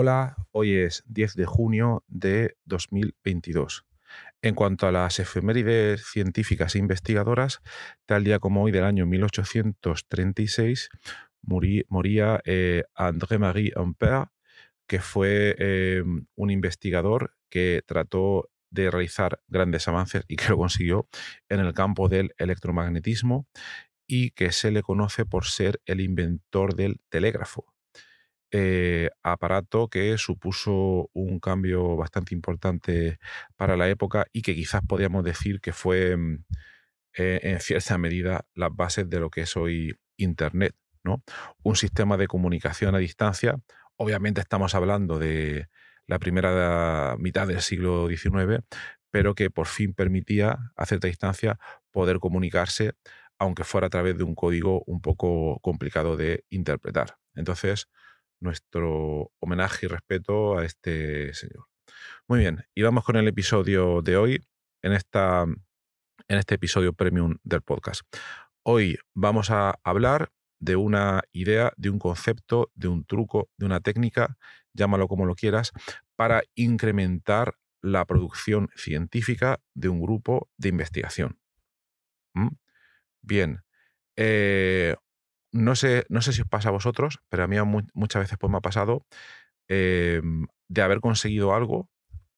Hola, hoy es 10 de junio de 2022. En cuanto a las efemérides científicas e investigadoras, tal día como hoy del año 1836 moría eh, André-Marie Ampère, que fue eh, un investigador que trató de realizar grandes avances y que lo consiguió en el campo del electromagnetismo y que se le conoce por ser el inventor del telégrafo. Eh, aparato que supuso un cambio bastante importante para la época y que quizás podríamos decir que fue mm, eh, en cierta medida las bases de lo que es hoy Internet. ¿no? Un sistema de comunicación a distancia. Obviamente estamos hablando de la primera mitad del siglo XIX, pero que por fin permitía a cierta distancia poder comunicarse, aunque fuera a través de un código un poco complicado de interpretar. Entonces, nuestro homenaje y respeto a este señor. Muy bien, y vamos con el episodio de hoy, en, esta, en este episodio premium del podcast. Hoy vamos a hablar de una idea, de un concepto, de un truco, de una técnica, llámalo como lo quieras, para incrementar la producción científica de un grupo de investigación. ¿Mm? Bien, eh, no sé, no sé si os pasa a vosotros, pero a mí muchas veces pues, me ha pasado em, de haber conseguido algo,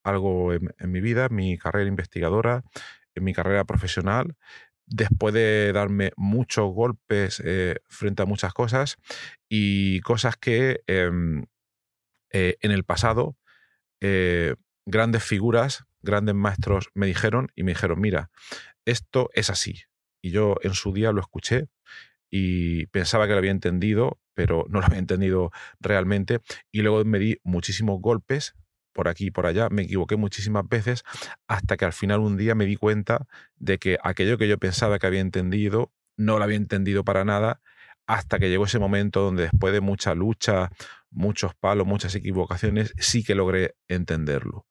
algo en, mi vida, en mi carrera investigadora, en mi carrera profesional, después de darme muchos golpes eh, frente a muchas cosas y cosas que em, eh, en el pasado eh, grandes figuras, grandes maestros me dijeron y me dijeron, mira, esto es así. Y yo en su día lo escuché y pensaba que lo había entendido, pero no lo había entendido realmente. Y luego me di muchísimos golpes por aquí y por allá, me equivoqué muchísimas veces, hasta que al final un día me di cuenta de que aquello que yo pensaba que había entendido, no lo había entendido para nada, hasta que llegó ese momento donde después de mucha lucha, muchos palos, muchas equivocaciones, sí que logré entenderlo.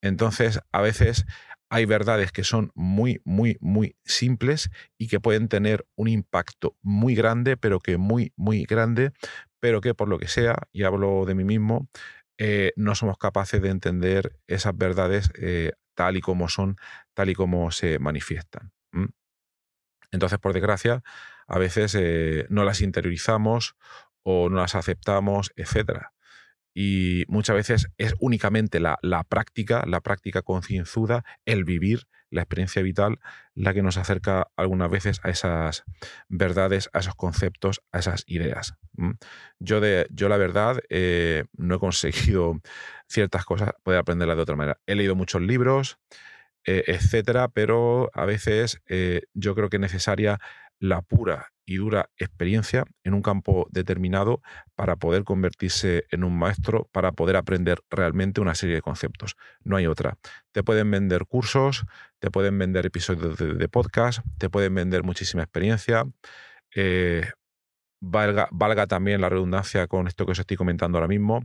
Entonces, a veces hay verdades que son muy, muy, muy simples y que pueden tener un impacto muy grande, pero que muy, muy grande, pero que por lo que sea, y hablo de mí mismo, eh, no somos capaces de entender esas verdades eh, tal y como son, tal y como se manifiestan. Entonces, por desgracia, a veces eh, no las interiorizamos o no las aceptamos, etcétera y muchas veces es únicamente la, práctica, la práctica concienzuda, el vivir, la experiencia vital, la que nos acerca algunas veces a esas verdades, a esos conceptos, a esas ideas. Yo, de, yo la verdad, eh, no he conseguido ciertas cosas, poder aprenderlas de otra manera. He leído muchos libros, eh, etcétera, pero a veces eh, yo creo que es necesaria la pura y dura experiencia en un campo determinado para poder convertirse en un maestro, para poder aprender realmente una serie de conceptos. No hay otra. Te pueden vender cursos, te pueden vender episodios de, podcast, te pueden vender muchísima experiencia. Eh, valga, también la redundancia con esto que os estoy comentando ahora mismo.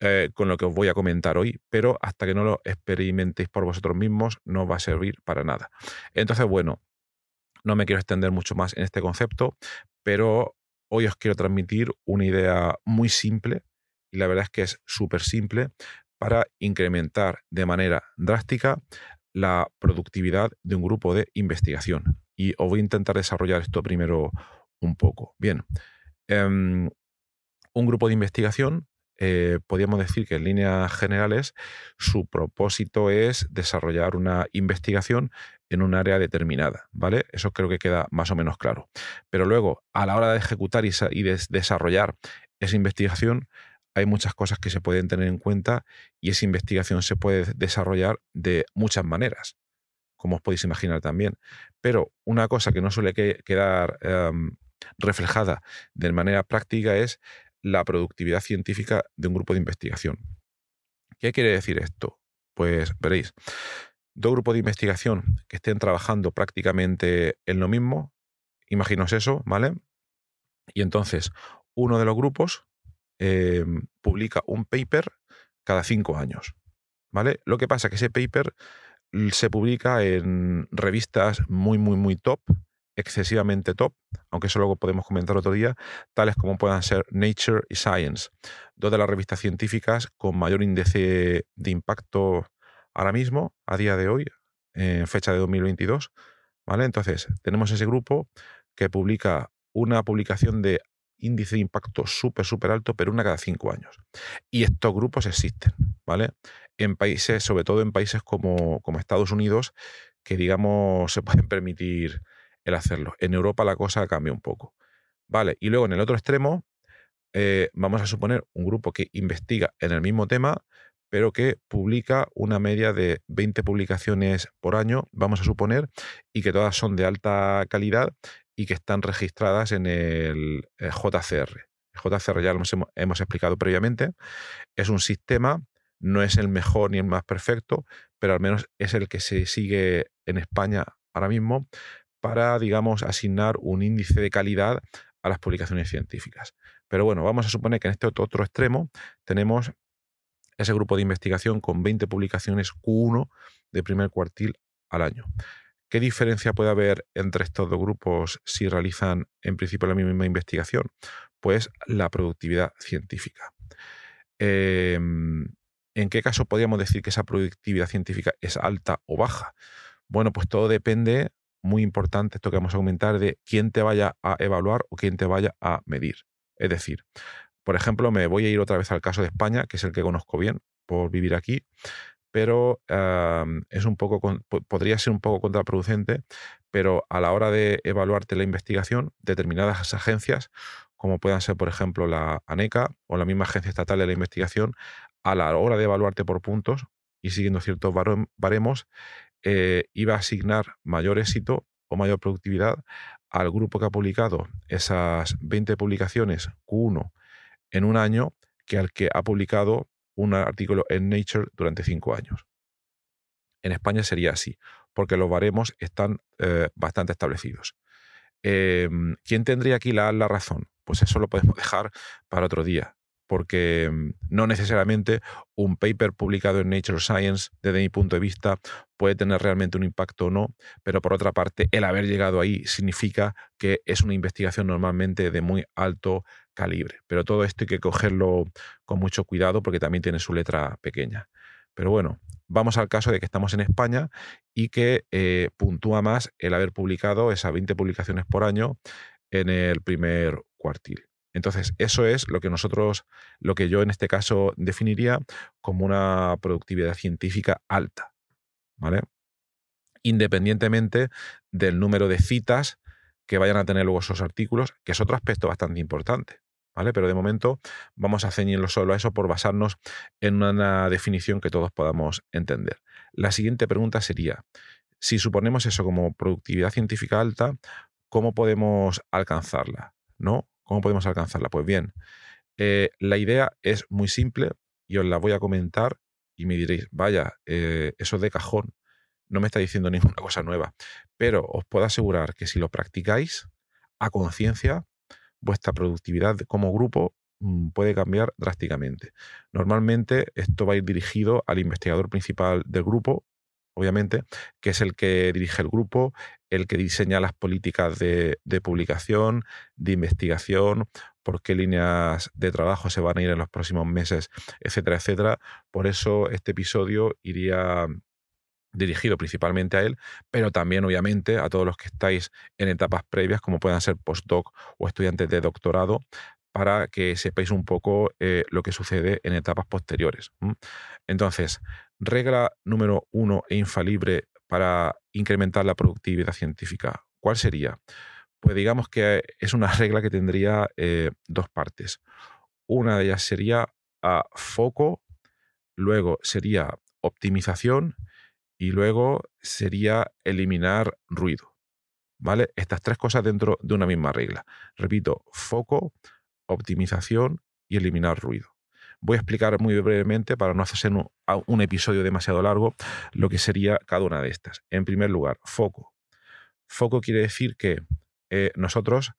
Eh, con lo que os voy a comentar hoy, pero hasta que no lo experimentéis por vosotros mismos no va a servir para nada. Entonces, bueno, no me quiero extender mucho más en este concepto, pero hoy os quiero transmitir una idea muy simple, y la verdad es que es súper simple, para incrementar de manera drástica la productividad de un grupo de investigación. Y os voy a intentar desarrollar esto primero un poco. Bien, em, un grupo de investigación eh, podríamos decir que en líneas generales su propósito es desarrollar una investigación en un área determinada, ¿vale? Eso creo que queda más o menos claro. Pero luego, a la hora de ejecutar y, de desarrollar esa investigación, hay muchas cosas que se pueden tener en cuenta y esa investigación se puede desarrollar de muchas maneras, como os podéis imaginar también. Pero una cosa que no suele quedar em, reflejada de manera práctica es la productividad científica de un grupo de investigación. ¿Qué quiere decir esto? Pues veréis, dos grupos de investigación que estén trabajando prácticamente en lo mismo, imaginaos eso, ¿vale? Y entonces, uno de los grupos Em, publica un paper cada cinco años. ¿Vale? Lo que pasa es que ese paper se publica en revistas muy, muy, muy top, excesivamente top, aunque eso luego podemos comentar otro día, tales como puedan ser Nature y Science, dos de las revistas científicas con mayor índice de impacto ahora mismo, a día de hoy, en fecha de 2022. ¿Vale? Entonces, tenemos ese grupo que publica una publicación de índice de impacto súper, súper alto, pero una cada cinco años. Y estos grupos existen, ¿vale? En países, sobre todo en países como, como Estados Unidos, que digamos se pueden permitir el hacerlo. En Europa la cosa cambia un poco. Vale, y luego en el otro extremo, eh, vamos a suponer un grupo que investiga en el mismo tema, pero que publica una media de 20 publicaciones por año, vamos a suponer, y que todas son de alta calidad y que están registradas en el JCR. El JCR ya lo hemos, explicado previamente. Es un sistema, no es el mejor ni el más perfecto, pero al menos es el que se sigue en España ahora mismo para, digamos, asignar un índice de calidad a las publicaciones científicas. Pero bueno, vamos a suponer que en este otro extremo tenemos ese grupo de investigación con 20 publicaciones Q1 de primer cuartil al año. ¿Qué diferencia puede haber entre estos dos grupos si realizan en principio la misma investigación? Pues la productividad científica. Em, ¿En qué caso podríamos decir que esa productividad científica es alta o baja? Bueno, pues todo depende, muy importante esto que vamos a comentar, de quién te vaya a evaluar o quién te vaya a medir. Es decir, por ejemplo, me voy a ir otra vez al caso de España, que es el que conozco bien por vivir aquí pero es un poco, podría ser un poco contraproducente, pero a la hora de evaluarte la investigación, determinadas agencias, como puedan ser, por ejemplo, la ANECA o la misma Agencia Estatal de la Investigación, a la hora de evaluarte por puntos y siguiendo ciertos baremos, eh, iba a asignar mayor éxito o mayor productividad al grupo que ha publicado esas 20 publicaciones Q1 en un año que al que ha publicado un artículo en Nature durante cinco años. En España sería así, porque los baremos están eh, bastante establecidos. Em, ¿Quién tendría aquí la, la razón? Pues eso lo podemos dejar para otro día, porque mm, no necesariamente un paper publicado en Nature Science, desde mi punto de vista, puede tener realmente un impacto o no, pero por otra parte, el haber llegado ahí significa que es una investigación normalmente de muy alto calibre. Pero todo esto hay que cogerlo con mucho cuidado porque también tiene su letra pequeña. Pero bueno, vamos al caso de que estamos en España y que eh, puntúa más el haber publicado esas 20 publicaciones por año en el primer cuartil. Entonces, eso es lo que nosotros, lo que yo en este caso definiría como una productividad científica alta, ¿vale? Independientemente del número de citas que vayan a tener luego esos artículos, que es otro aspecto bastante importante. ¿Vale? Pero de momento vamos a ceñirlo solo a eso por basarnos en una definición que todos podamos entender. La siguiente pregunta sería, si suponemos eso como productividad científica alta, ¿cómo podemos alcanzarla? ¿No? ¿Cómo podemos alcanzarla? Pues bien, eh, la idea es muy simple y os la voy a comentar y me diréis, vaya, eh, eso de cajón no me está diciendo ninguna cosa nueva, pero os puedo asegurar que si lo practicáis a conciencia, vuestra productividad como grupo mm, puede cambiar drásticamente. Normalmente esto va a ir dirigido al investigador principal del grupo, obviamente, que es el que dirige el grupo, el que diseña las políticas de, publicación, de investigación, por qué líneas de trabajo se van a ir en los próximos meses, etcétera, etcétera. Por eso este episodio iría dirigido principalmente a él, pero también obviamente a todos los que estáis en etapas previas, como puedan ser postdoc o estudiantes de doctorado, para que sepáis un poco eh, lo que sucede en etapas posteriores. Entonces, regla número uno e infalible para incrementar la productividad científica, ¿cuál sería? Pues digamos que es una regla que tendría eh, dos partes. Una de ellas sería a foco, luego sería optimización y luego sería eliminar ruido. ¿Vale? Estas tres cosas dentro de una misma regla. Repito, foco, optimización y eliminar ruido. Voy a explicar muy brevemente, para no hacerse un, episodio demasiado largo, lo que sería cada una de estas. En primer lugar, foco. Foco quiere decir que eh, nosotros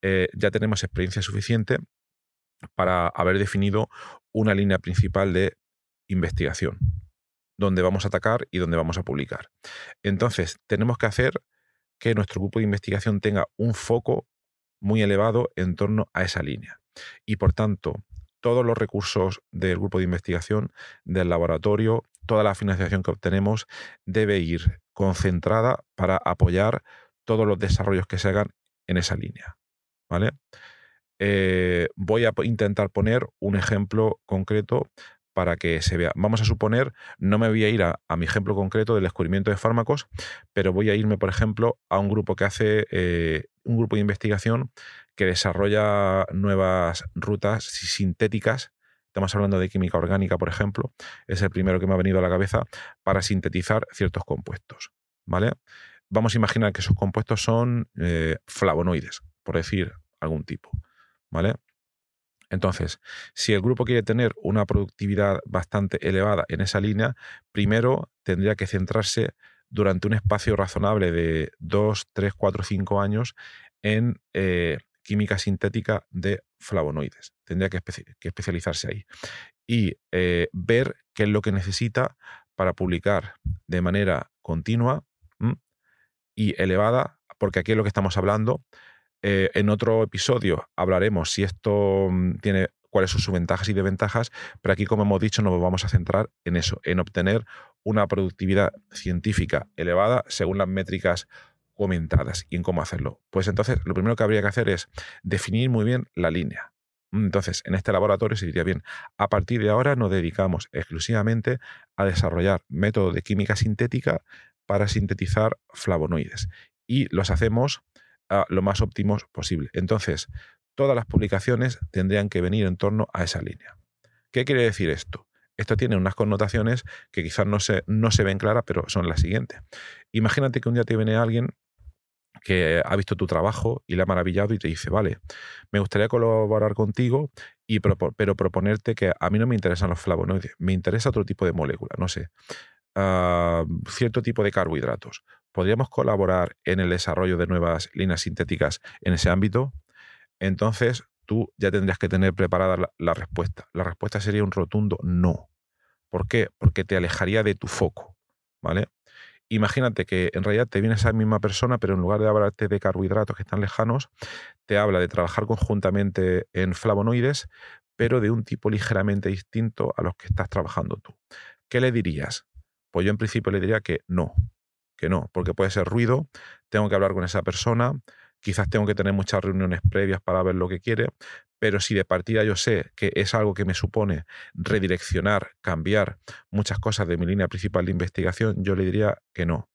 eh, ya tenemos experiencia suficiente para haber definido una línea principal de investigación, donde vamos a atacar y donde vamos a publicar. Entonces, tenemos que hacer que nuestro grupo de investigación tenga un foco muy elevado en torno a esa línea. Y por tanto, todos los recursos del grupo de investigación, del laboratorio, toda la financiación que obtenemos debe ir concentrada para apoyar todos los desarrollos que se hagan en esa línea. ¿Vale? Eh, voy a intentar poner un ejemplo concreto para que se vea. Vamos a suponer, no me voy a ir a, mi ejemplo concreto del descubrimiento de fármacos, pero voy a irme, por ejemplo, a un grupo que hace eh, un grupo de investigación que desarrolla nuevas rutas sintéticas. Estamos hablando de química orgánica, por ejemplo. Es el primero que me ha venido a la cabeza para sintetizar ciertos compuestos. ¿Vale? Vamos a imaginar que esos compuestos son eh, flavonoides, por decir algún tipo. ¿Vale? Entonces, si el grupo quiere tener una productividad bastante elevada en esa línea, primero tendría que centrarse durante un espacio razonable de 2, 3, 4, 5 años en eh, química sintética de flavonoides. Tendría que, especializarse ahí. Y eh, ver qué es lo que necesita para publicar de manera continua y elevada, porque aquí es lo que estamos hablando. Eh, en otro episodio hablaremos si esto mm, tiene cuáles son sus ventajas y desventajas, pero aquí, como hemos dicho, nos vamos a centrar en eso, en obtener una productividad científica elevada según las métricas comentadas y en cómo hacerlo. Pues entonces lo primero que habría que hacer es definir muy bien la línea. Entonces, en este laboratorio se diría bien, a partir de ahora nos dedicamos exclusivamente a desarrollar métodos de química sintética para sintetizar flavonoides y los hacemos lo más óptimos posible. Entonces, todas las publicaciones tendrían que venir en torno a esa línea. ¿Qué quiere decir esto? Esto tiene unas connotaciones que quizás no se, no se ven claras, pero son las siguientes. Imagínate que un día te viene alguien que ha visto tu trabajo y le ha maravillado y te dice, vale, me gustaría colaborar contigo, y pero proponerte que a mí no me interesan los flavonoides, me interesa otro tipo de molécula, no sé, ah, cierto tipo de carbohidratos. ¿Podríamos colaborar en el desarrollo de nuevas líneas sintéticas en ese ámbito? Entonces tú ya tendrías que tener preparada la respuesta. La respuesta sería un rotundo no. ¿Por qué? Porque te alejaría de tu foco, ¿vale? Imagínate que en realidad te viene esa misma persona, pero en lugar de hablarte de carbohidratos que están lejanos, te habla de trabajar conjuntamente en flavonoides, pero de un tipo ligeramente distinto a los que estás trabajando tú. ¿Qué le dirías? Pues yo en principio le diría que no, que no, porque puede ser ruido, tengo que hablar con esa persona, quizás tengo que tener muchas reuniones previas para ver lo que quiere, pero si de partida yo sé que es algo que me supone redireccionar, cambiar muchas cosas de mi línea principal de investigación, yo le diría que no.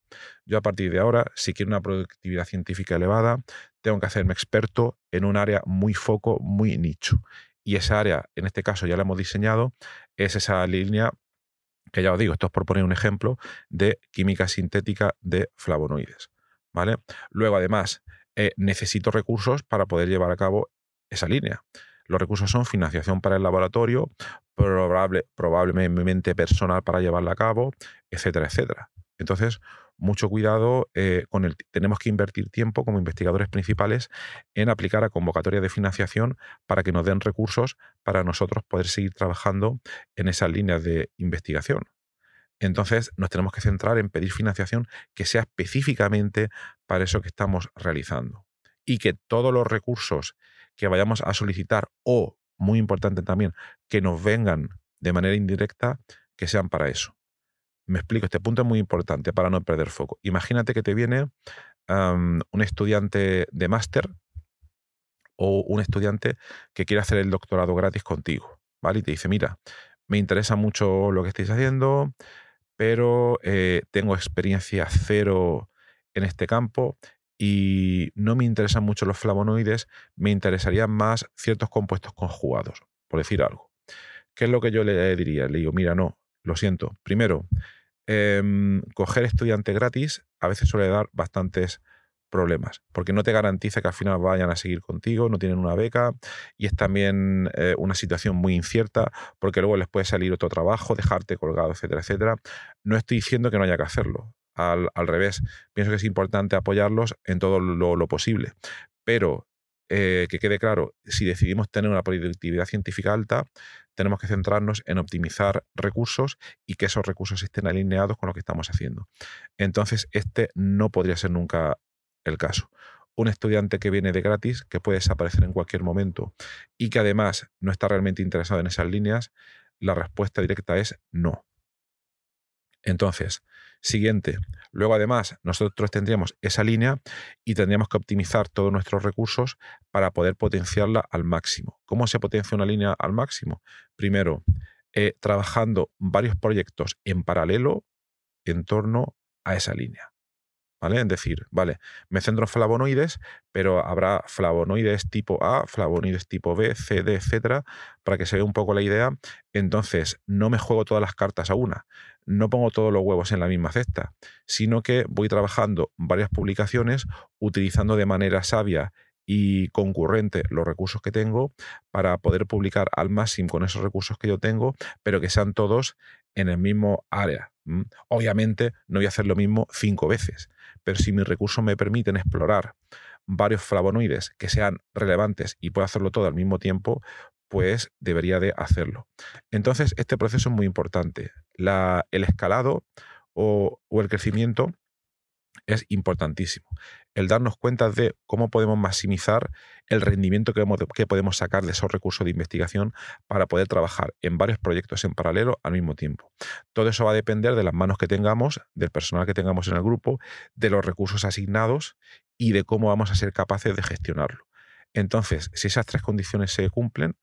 Yo a partir de ahora, si quiero una productividad científica elevada, tengo que hacerme experto en un área muy foco, muy nicho. Y esa área, en este caso ya la hemos diseñado, es esa línea que ya os digo, esto es por poner un ejemplo de química sintética de flavonoides. ¿Vale? Luego, además, eh, necesito recursos para poder llevar a cabo esa línea. Los recursos son financiación para el laboratorio, probable, probablemente personal para llevarla a cabo, etcétera, etcétera. Entonces, mucho cuidado eh, con el. Tenemos que invertir tiempo como investigadores principales en aplicar a convocatorias de financiación para que nos den recursos para nosotros poder seguir trabajando en esas líneas de investigación. Entonces, nos tenemos que centrar en pedir financiación que sea específicamente para eso que estamos realizando. Y que todos los recursos que vayamos a solicitar o, muy importante también, que nos vengan de manera indirecta, que sean para eso. Me explico, este punto es muy importante para no perder foco. Imagínate que te viene un estudiante de máster o un estudiante que quiere hacer el doctorado gratis contigo, ¿vale? Y te dice, mira, me interesa mucho lo que estáis haciendo, pero eh, tengo experiencia cero en este campo y no me interesan mucho los flavonoides, me interesarían más ciertos compuestos conjugados, por decir algo. ¿Qué es lo que yo le diría? Le digo, mira, no, lo siento. Primero, em, coger estudiante gratis a veces suele dar bastantes problemas, porque no te garantiza que al final vayan a seguir contigo, no tienen una beca y es también eh, una situación muy incierta, porque luego les puede salir otro trabajo, dejarte colgado, etcétera, etcétera. No estoy diciendo que no haya que hacerlo, al, revés, pienso que es importante apoyarlos en todo lo, posible, pero eh, que quede claro, si decidimos tener una productividad científica alta, tenemos que centrarnos en optimizar recursos y que esos recursos estén alineados con lo que estamos haciendo. Entonces, este no podría ser nunca el caso. Un estudiante que viene de gratis, que puede desaparecer en cualquier momento y que además no está realmente interesado en esas líneas, la respuesta directa es no. Entonces, siguiente. Luego, además, nosotros tendríamos esa línea y tendríamos que optimizar todos nuestros recursos para poder potenciarla al máximo. ¿Cómo se potencia una línea al máximo? Primero, eh, trabajando varios proyectos en paralelo en torno a esa línea. ¿Vale? Es decir, vale, me centro en flavonoides, pero habrá flavonoides tipo A, flavonoides tipo B, C, D, etcétera, para que se vea un poco la idea. Entonces, no me juego todas las cartas a una, no pongo todos los huevos en la misma cesta, sino que voy trabajando varias publicaciones utilizando de manera sabia y concurrente los recursos que tengo para poder publicar al máximo con esos recursos que yo tengo, pero que sean todos en el mismo área. Obviamente no voy a hacer lo mismo cinco veces, pero si mis recursos me permiten explorar varios flavonoides que sean relevantes y puedo hacerlo todo al mismo tiempo, pues debería de hacerlo. Entonces, este proceso es muy importante. el escalado o, o el crecimiento es importantísimo. El darnos cuenta de cómo podemos maximizar el rendimiento que, que, podemos sacar de esos recursos de investigación para poder trabajar en varios proyectos en paralelo al mismo tiempo. Todo eso va a depender de las manos que tengamos, del personal que tengamos en el grupo, de los recursos asignados y de cómo vamos a ser capaces de gestionarlo. Entonces, si esas tres condiciones se cumplen,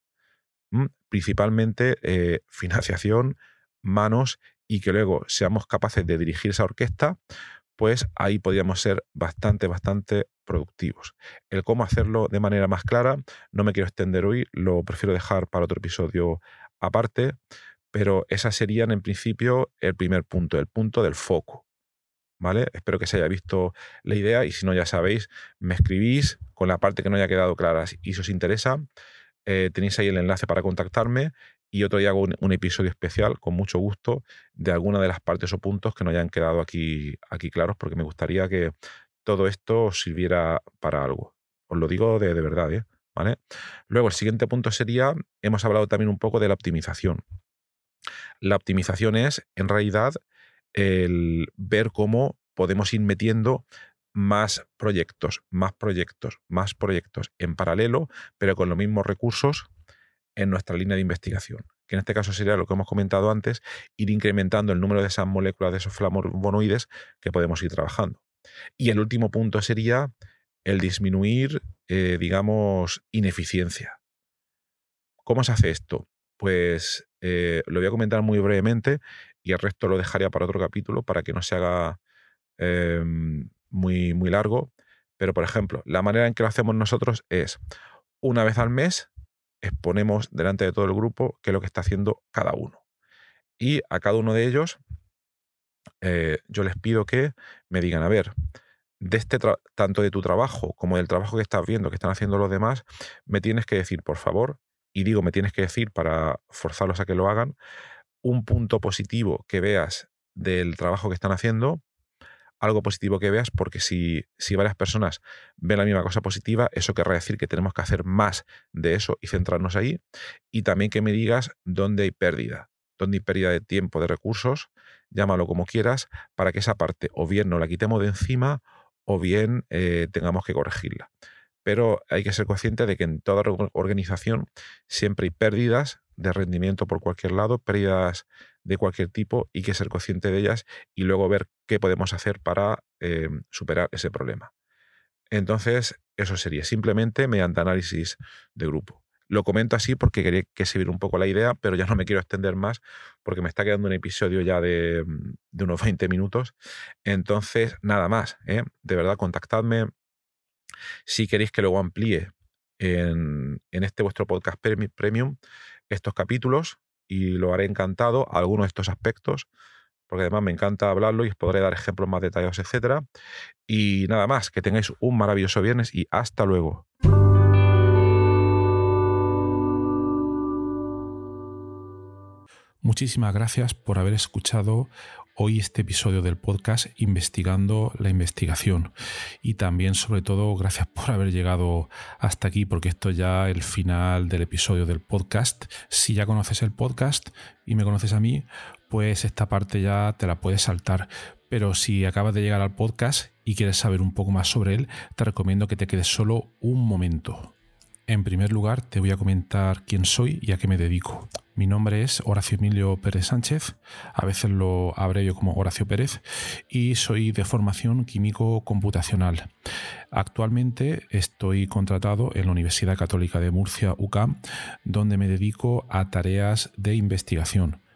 mm, principalmente eh, financiación, manos y que luego seamos capaces de dirigir esa orquesta, pues ahí podríamos ser bastante, bastante productivos. El cómo hacerlo de manera más clara, no me quiero extender hoy, lo prefiero dejar para otro episodio aparte, pero esas serían en principio el primer punto, el punto del foco. ¿Vale? Espero que se haya visto la idea y si no ya sabéis, me escribís con la parte que no haya quedado clara y si os interesa, eh, tenéis ahí el enlace para contactarme y otro día hago un, episodio especial con mucho gusto de alguna de las partes o puntos que no hayan quedado aquí, aquí claros, porque me gustaría que todo esto sirviera para algo. Os lo digo de, verdad, ¿eh? ¿Vale? Luego, el siguiente punto sería, hemos hablado también un poco de la optimización. La optimización es, en realidad, el ver cómo podemos ir metiendo más proyectos, más proyectos, más proyectos en paralelo, pero con los mismos recursos en nuestra línea de investigación, que en este caso sería lo que hemos comentado antes, ir incrementando el número de esas moléculas de esos flavonoides que podemos ir trabajando. Y el último punto sería el disminuir, eh, digamos, ineficiencia. ¿Cómo se hace esto? Pues eh, lo voy a comentar muy brevemente y el resto lo dejaría para otro capítulo para que no se haga em, muy, muy largo. Pero, por ejemplo, la manera en que lo hacemos nosotros es una vez al mes exponemos delante de todo el grupo qué es lo que está haciendo cada uno. Y a cada uno de ellos eh, yo les pido que me digan, a ver, de este tanto de tu trabajo como del trabajo que estás viendo, que están haciendo los demás, me tienes que decir, por favor, y digo, me tienes que decir para forzarlos a que lo hagan, un punto positivo que veas del trabajo que están haciendo algo positivo que veas, porque si, si varias personas ven la misma cosa positiva, eso querrá decir que tenemos que hacer más de eso y centrarnos ahí. Y también que me digas dónde hay pérdida, dónde hay pérdida de tiempo, de recursos, llámalo como quieras, para que esa parte o bien no la quitemos de encima o bien eh, tengamos que corregirla. Pero hay que ser consciente de que en toda organización siempre hay pérdidas de rendimiento por cualquier lado, pérdidas de cualquier tipo y que ser consciente de ellas y luego ver qué podemos hacer para eh, superar ese problema. Entonces, eso sería simplemente mediante análisis de grupo. Lo comento así porque quería que se viera un poco la idea, pero ya no me quiero extender más porque me está quedando un episodio ya de, unos 20 minutos. Entonces, nada más. ¿eh? De verdad, contactadme si queréis que luego amplíe en, en este vuestro podcast premium estos capítulos y lo haré encantado algunos de estos aspectos porque además me encanta hablarlo y os podré dar ejemplos más detallados, etcétera. Y nada más, que tengáis un maravilloso viernes y hasta luego. Muchísimas gracias por haber escuchado hoy este episodio del podcast Investigando la investigación. Y también, sobre todo, gracias por haber llegado hasta aquí, porque esto ya es el final del episodio del podcast. Si ya conoces el podcast y me conoces a mí, pues esta parte ya te la puedes saltar. Pero si acabas de llegar al podcast y quieres saber un poco más sobre él, te recomiendo que te quedes solo un momento. En primer lugar, te voy a comentar quién soy y a qué me dedico. Mi nombre es Horacio Emilio Pérez Sánchez, a veces lo abrevio como Horacio Pérez, y soy de formación químico computacional. Actualmente estoy contratado en la Universidad Católica de Murcia, UCAM, donde me dedico a tareas de investigación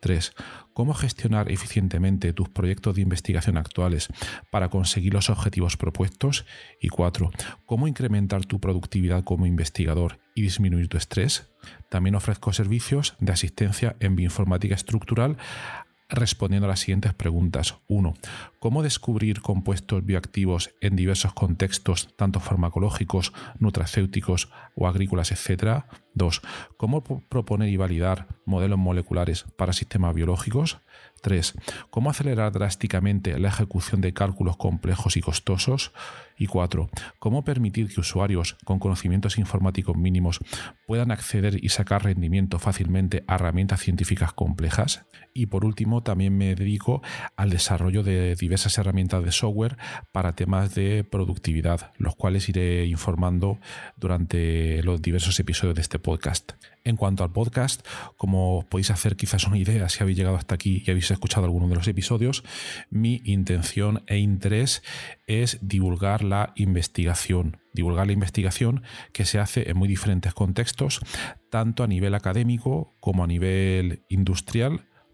3. Cómo gestionar eficientemente tus proyectos de investigación actuales para conseguir los objetivos propuestos. Y 4. Cómo incrementar tu productividad como investigador y disminuir tu estrés. También ofrezco servicios de asistencia en bioinformática estructural respondiendo a las siguientes preguntas. 1. ¿Cómo descubrir compuestos bioactivos en diversos contextos, tanto farmacológicos, nutracéuticos o agrícolas, etcétera? 2. ¿Cómo proponer y validar modelos moleculares para sistemas biológicos? 3. ¿Cómo acelerar drásticamente la ejecución de cálculos complejos y costosos? Y 4. ¿Cómo permitir que usuarios con conocimientos informáticos mínimos puedan acceder y sacar rendimiento fácilmente a herramientas científicas complejas? Y por último, también me dedico al desarrollo de diversas herramientas de software para temas de productividad, los cuales iré informando durante los diversos episodios de este podcast. En cuanto al podcast, como podéis hacer quizás una idea si habéis llegado hasta aquí y habéis escuchado alguno de los episodios, mi intención e interés es divulgar la investigación. Divulgar la investigación que se hace en muy diferentes contextos, tanto a nivel académico como a nivel industrial